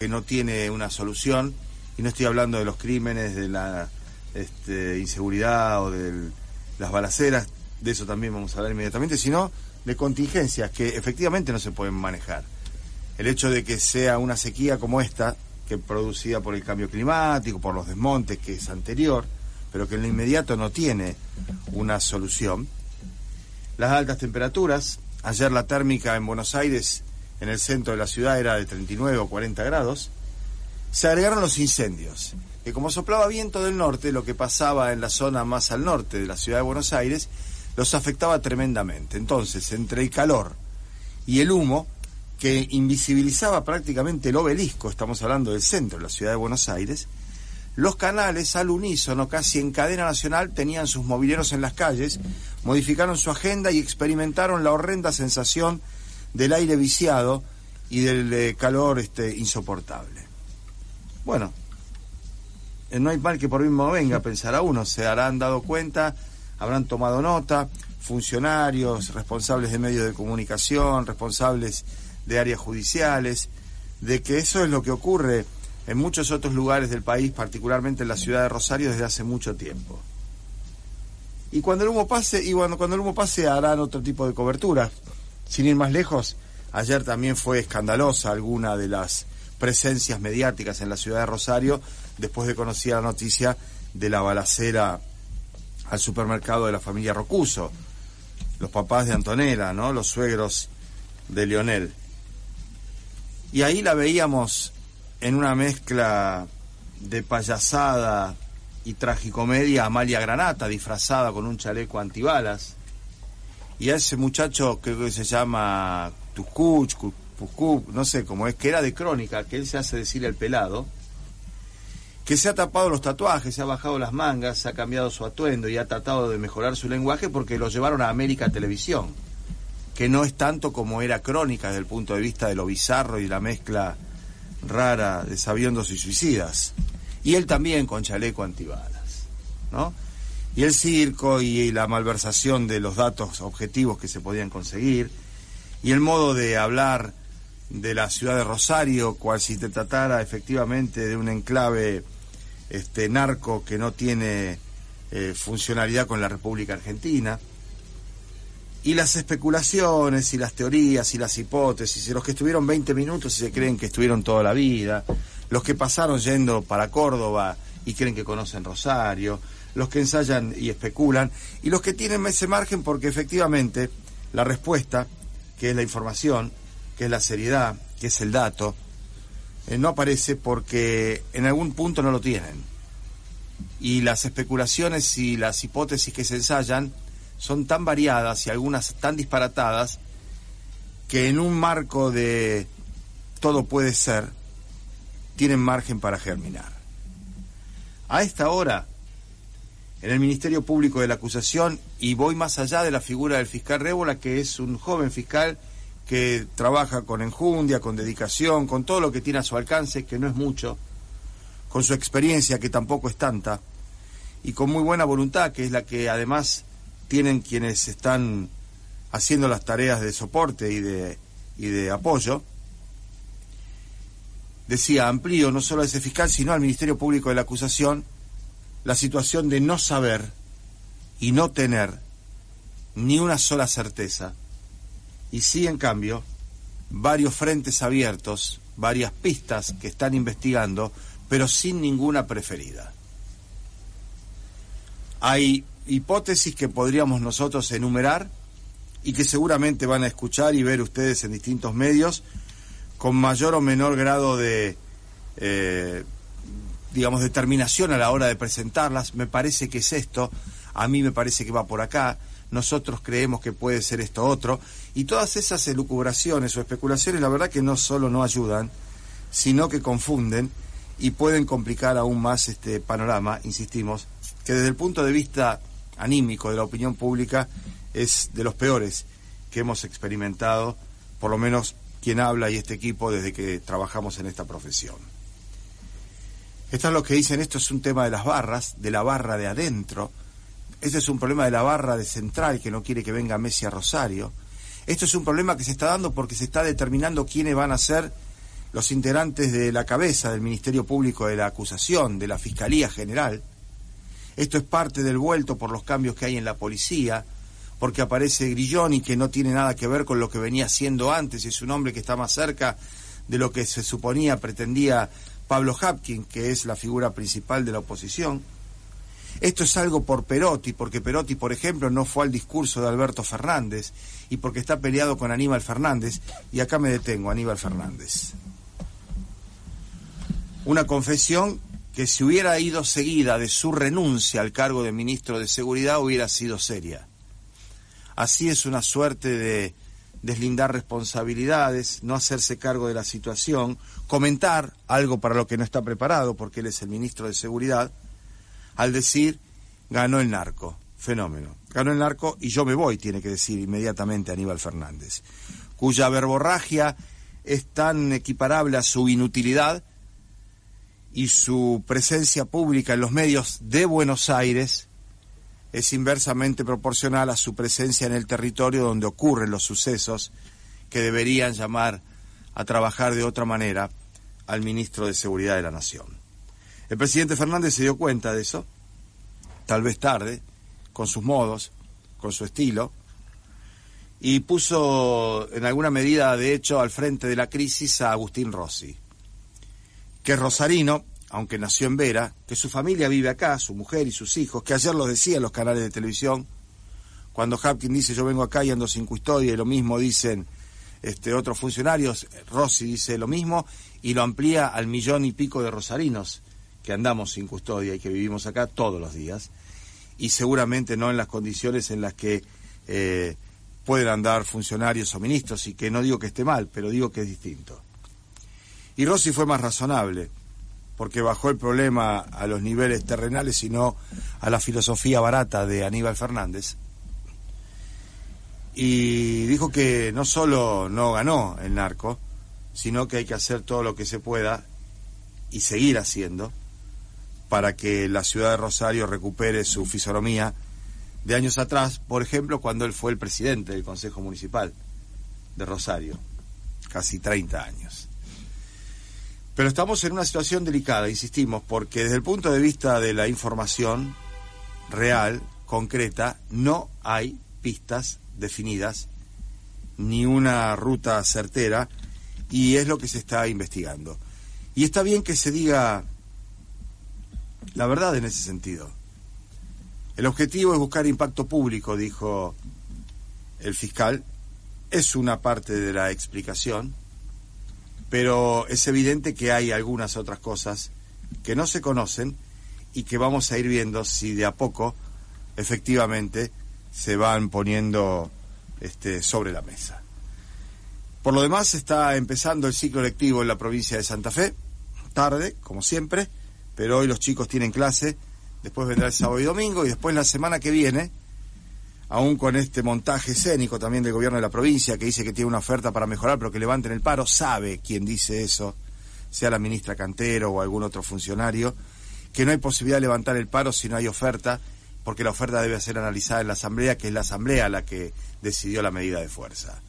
Que no tiene una solución y no estoy hablando de los crímenes, de la este, inseguridad o de las balaceras, de eso también vamos a hablar inmediatamente, sino de contingencias que efectivamente no se pueden manejar. El hecho de que sea una sequía como esta, que producida por el cambio climático, por los desmontes, que es anterior, pero que en lo inmediato no tiene una solución. Las altas temperaturas, ayer la térmica en Buenos Aires, en el centro de la ciudad, era de 39 o 40 grados. Se agregaron los incendios, que como soplaba viento del norte, lo que pasaba en la zona más al norte de la ciudad de Buenos Aires, los afectaba tremendamente. Entonces, entre el calor y el humo, que invisibilizaba prácticamente el obelisco, estamos hablando del centro de la ciudad de Buenos Aires, los canales al unísono, casi en cadena nacional, tenían sus mobileros en las calles, modificaron su agenda y experimentaron la horrenda sensación del aire viciado y del eh, calor este, insoportable. Bueno, eh, no hay mal que por mismo venga, pensará uno, se harán dado cuenta habrán tomado nota, funcionarios, responsables de medios de comunicación, responsables de áreas judiciales, de que eso es lo que ocurre en muchos otros lugares del país, particularmente en la ciudad de Rosario, desde hace mucho tiempo. Y cuando el humo pase, y cuando, cuando el humo pase harán otro tipo de cobertura. Sin ir más lejos, ayer también fue escandalosa alguna de las presencias mediáticas en la ciudad de Rosario, después de conocer la noticia de la balacera al supermercado de la familia Rocuso, los papás de Antonella, ¿no? Los suegros de Lionel. Y ahí la veíamos en una mezcla de payasada y tragicomedia Amalia Granata, disfrazada con un chaleco antibalas. Y a ese muchacho que se llama Tucuch, no sé cómo es, que era de crónica, que él se hace decir el pelado, que se ha tapado los tatuajes, se ha bajado las mangas, se ha cambiado su atuendo y ha tratado de mejorar su lenguaje porque lo llevaron a América Televisión, que no es tanto como era crónica desde el punto de vista de lo bizarro y la mezcla rara de sabiondos y suicidas. Y él también con chaleco antibalas, ¿no? Y el circo y la malversación de los datos objetivos que se podían conseguir, y el modo de hablar de la ciudad de Rosario, cual si te tratara efectivamente de un enclave este narco que no tiene eh, funcionalidad con la República Argentina. Y las especulaciones y las teorías y las hipótesis, y los que estuvieron 20 minutos y se creen que estuvieron toda la vida, los que pasaron yendo para Córdoba y creen que conocen Rosario, los que ensayan y especulan, y los que tienen ese margen porque efectivamente la respuesta, que es la información, que es la seriedad, que es el dato, eh, no aparece porque en algún punto no lo tienen. Y las especulaciones y las hipótesis que se ensayan son tan variadas y algunas tan disparatadas que en un marco de todo puede ser, tienen margen para germinar. A esta hora, en el Ministerio Público de la Acusación, y voy más allá de la figura del fiscal Rébola, que es un joven fiscal que trabaja con enjundia, con dedicación, con todo lo que tiene a su alcance, que no es mucho, con su experiencia, que tampoco es tanta, y con muy buena voluntad, que es la que además tienen quienes están haciendo las tareas de soporte y de, y de apoyo, decía, amplío no solo a ese fiscal, sino al Ministerio Público de la Acusación, la situación de no saber y no tener ni una sola certeza y sí, en cambio, varios frentes abiertos, varias pistas que están investigando, pero sin ninguna preferida. Hay hipótesis que podríamos nosotros enumerar y que seguramente van a escuchar y ver ustedes en distintos medios con mayor o menor grado de, eh, digamos, determinación a la hora de presentarlas. Me parece que es esto, a mí me parece que va por acá nosotros creemos que puede ser esto otro, y todas esas elucubraciones o especulaciones, la verdad que no solo no ayudan, sino que confunden y pueden complicar aún más este panorama, insistimos, que desde el punto de vista anímico de la opinión pública es de los peores que hemos experimentado, por lo menos quien habla y este equipo desde que trabajamos en esta profesión. Están los que dicen esto es un tema de las barras, de la barra de adentro, este es un problema de la barra de central que no quiere que venga Messi a Rosario, esto es un problema que se está dando porque se está determinando quiénes van a ser los integrantes de la cabeza del Ministerio Público de la Acusación, de la Fiscalía General. Esto es parte del vuelto por los cambios que hay en la policía, porque aparece Grilloni, que no tiene nada que ver con lo que venía siendo antes, es un hombre que está más cerca de lo que se suponía, pretendía Pablo Hapkin, que es la figura principal de la oposición. Esto es algo por Perotti, porque Perotti, por ejemplo, no fue al discurso de Alberto Fernández y porque está peleado con Aníbal Fernández. Y acá me detengo, Aníbal Fernández. Una confesión que si hubiera ido seguida de su renuncia al cargo de ministro de Seguridad hubiera sido seria. Así es una suerte de deslindar responsabilidades, no hacerse cargo de la situación, comentar algo para lo que no está preparado, porque él es el ministro de Seguridad, al decir, ganó el narco. Fenómeno. Ganó el narco y yo me voy, tiene que decir inmediatamente Aníbal Fernández, cuya verborragia es tan equiparable a su inutilidad y su presencia pública en los medios de Buenos Aires es inversamente proporcional a su presencia en el territorio donde ocurren los sucesos que deberían llamar a trabajar de otra manera al ministro de Seguridad de la Nación. El presidente Fernández se dio cuenta de eso, tal vez tarde, con sus modos, con su estilo, y puso en alguna medida, de hecho, al frente de la crisis a Agustín Rossi, que es rosarino, aunque nació en Vera, que su familia vive acá, su mujer y sus hijos, que ayer lo decía en los canales de televisión, cuando Hapkin dice yo vengo acá y ando sin custodia, y lo mismo dicen este, otros funcionarios, Rossi dice lo mismo, y lo amplía al millón y pico de rosarinos que andamos sin custodia y que vivimos acá todos los días y seguramente no en las condiciones en las que eh, pueden andar funcionarios o ministros, y que no digo que esté mal, pero digo que es distinto. Y Rossi fue más razonable, porque bajó el problema a los niveles terrenales y no a la filosofía barata de Aníbal Fernández. Y dijo que no solo no ganó el narco, sino que hay que hacer todo lo que se pueda y seguir haciendo para que la ciudad de Rosario recupere su fisonomía de años atrás, por ejemplo, cuando él fue el presidente del Consejo Municipal de Rosario, casi 30 años. Pero estamos en una situación delicada, insistimos, porque desde el punto de vista de la información real, concreta, no hay pistas definidas, ni una ruta certera, y es lo que se está investigando. Y está bien que se diga la verdad en ese sentido. El objetivo es buscar impacto público, dijo el fiscal. Es una parte de la explicación, pero es evidente que hay algunas otras cosas que no se conocen y que vamos a ir viendo si de a poco efectivamente se van poniendo este, sobre la mesa. Por lo demás, está empezando el ciclo lectivo en la provincia de Santa Fe, tarde, como siempre, pero hoy los chicos tienen clase, después vendrá el sábado y domingo, y después la semana que viene, aún con este montaje escénico también del gobierno de la provincia, que dice que tiene una oferta para mejorar, pero que levanten el paro, sabe quien dice eso, sea la ministra Cantero o algún otro funcionario, que no hay posibilidad de levantar el paro si no hay oferta, porque la oferta debe ser analizada en la Asamblea, que es la Asamblea la que decidió la medida de fuerza.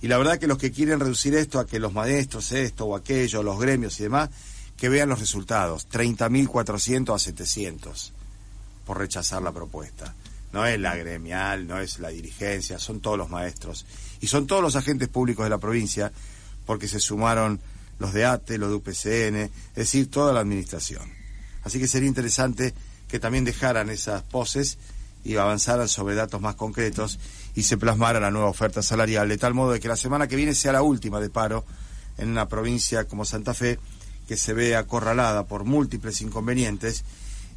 Y la verdad que los que quieren reducir esto a que los maestros, esto o aquello, los gremios y demás, que vean los resultados, 30.400 a 700 por rechazar la propuesta. No es la gremial, no es la dirigencia, son todos los maestros. Y son todos los agentes públicos de la provincia, porque se sumaron los de ATE, los de UPCN, es decir, toda la administración. Así que sería interesante que también dejaran esas poses y avanzaran sobre datos más concretos y se plasmara la nueva oferta salarial, de tal modo de que la semana que viene sea la última de paro en una provincia como Santa Fe que se ve acorralada por múltiples inconvenientes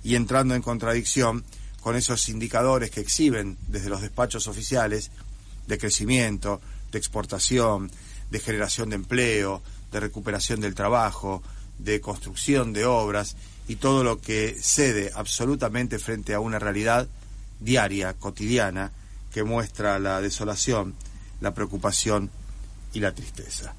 y entrando en contradicción con esos indicadores que exhiben desde los despachos oficiales de crecimiento, de exportación, de generación de empleo, de recuperación del trabajo, de construcción de obras y todo lo que cede absolutamente frente a una realidad diaria, cotidiana, que muestra la desolación, la preocupación y la tristeza.